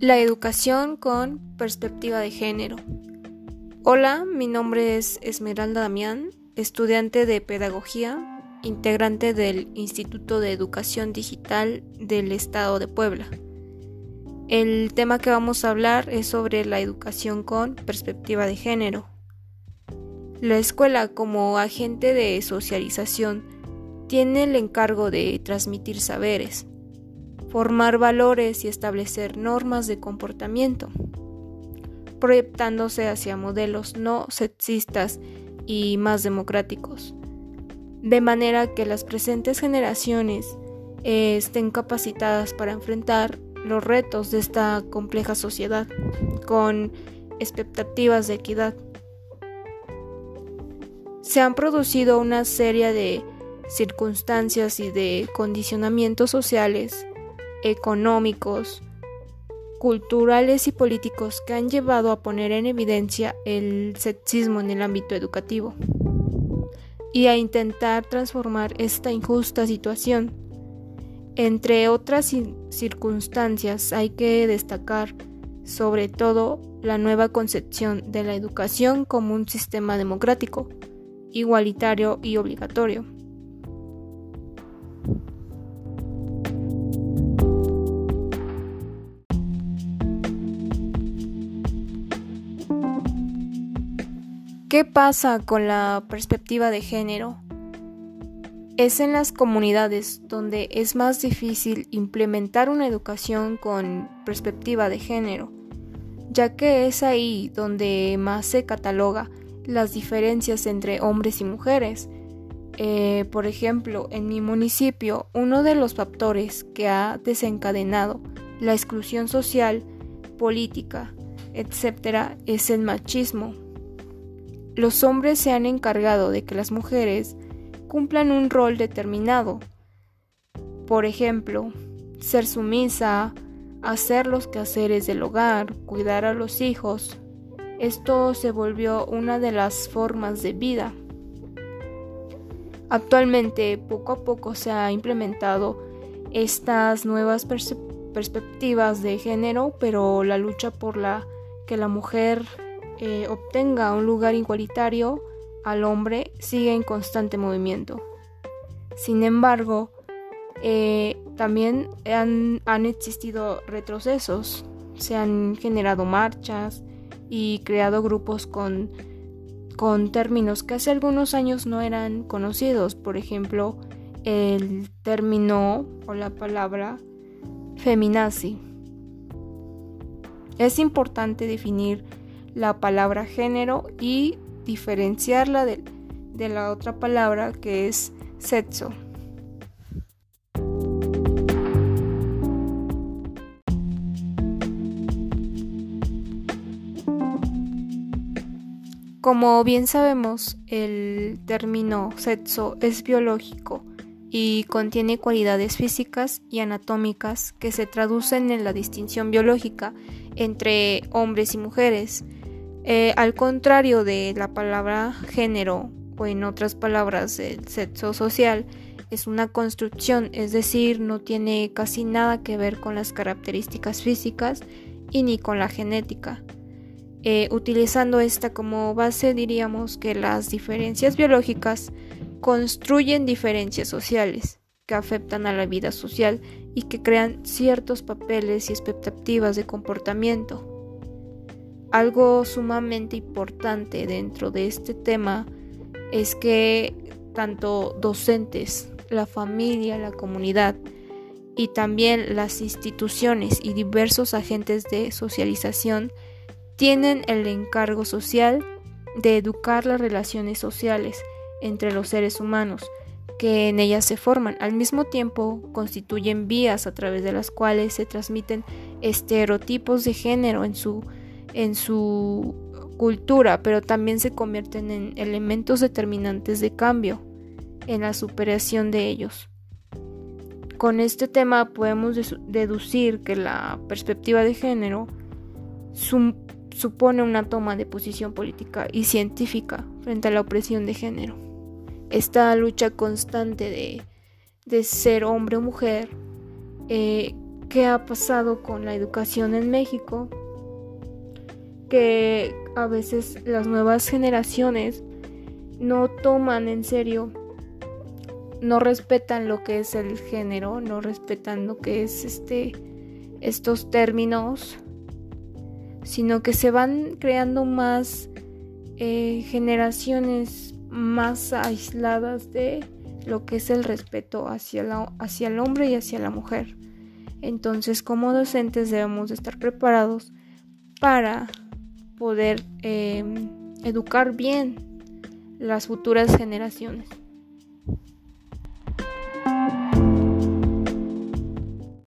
La educación con perspectiva de género. Hola, mi nombre es Esmeralda Damián, estudiante de Pedagogía, integrante del Instituto de Educación Digital del Estado de Puebla. El tema que vamos a hablar es sobre la educación con perspectiva de género. La escuela como agente de socialización tiene el encargo de transmitir saberes, formar valores y establecer normas de comportamiento, proyectándose hacia modelos no sexistas y más democráticos, de manera que las presentes generaciones eh, estén capacitadas para enfrentar los retos de esta compleja sociedad con expectativas de equidad. Se han producido una serie de circunstancias y de condicionamientos sociales, económicos, culturales y políticos que han llevado a poner en evidencia el sexismo en el ámbito educativo y a intentar transformar esta injusta situación. Entre otras circunstancias hay que destacar sobre todo la nueva concepción de la educación como un sistema democrático, igualitario y obligatorio. ¿Qué pasa con la perspectiva de género? Es en las comunidades donde es más difícil implementar una educación con perspectiva de género, ya que es ahí donde más se cataloga las diferencias entre hombres y mujeres. Eh, por ejemplo, en mi municipio, uno de los factores que ha desencadenado la exclusión social, política, etc., es el machismo los hombres se han encargado de que las mujeres cumplan un rol determinado. Por ejemplo, ser sumisa, hacer los quehaceres del hogar, cuidar a los hijos. Esto se volvió una de las formas de vida. Actualmente, poco a poco se ha implementado estas nuevas perspectivas de género, pero la lucha por la que la mujer eh, obtenga un lugar igualitario al hombre sigue en constante movimiento. Sin embargo, eh, también han, han, existido retrocesos, se han generado marchas y creado grupos con, con términos que hace algunos años no eran conocidos, por ejemplo, el término o la palabra feminazi. Es importante definir la palabra género y diferenciarla de, de la otra palabra que es sexo. Como bien sabemos, el término sexo es biológico y contiene cualidades físicas y anatómicas que se traducen en la distinción biológica entre hombres y mujeres. Eh, al contrario de la palabra género o en otras palabras el sexo social, es una construcción, es decir, no tiene casi nada que ver con las características físicas y ni con la genética. Eh, utilizando esta como base diríamos que las diferencias biológicas construyen diferencias sociales que afectan a la vida social y que crean ciertos papeles y expectativas de comportamiento. Algo sumamente importante dentro de este tema es que tanto docentes, la familia, la comunidad y también las instituciones y diversos agentes de socialización tienen el encargo social de educar las relaciones sociales entre los seres humanos que en ellas se forman. Al mismo tiempo, constituyen vías a través de las cuales se transmiten estereotipos de género en su en su cultura, pero también se convierten en elementos determinantes de cambio en la superación de ellos. Con este tema podemos deducir que la perspectiva de género supone una toma de posición política y científica frente a la opresión de género. Esta lucha constante de, ser hombre o mujer eh, qué ha pasado con la educación en México, que a veces las nuevas generaciones no toman en serio, no respetan lo que es el género, no respetan lo que es este estos términos, sino que se van creando más eh, generaciones más aisladas de lo que es el respeto hacia, la, hacia el hombre y hacia la mujer. Entonces, como docentes debemos de estar preparados para poder em, educar bien las futuras generaciones.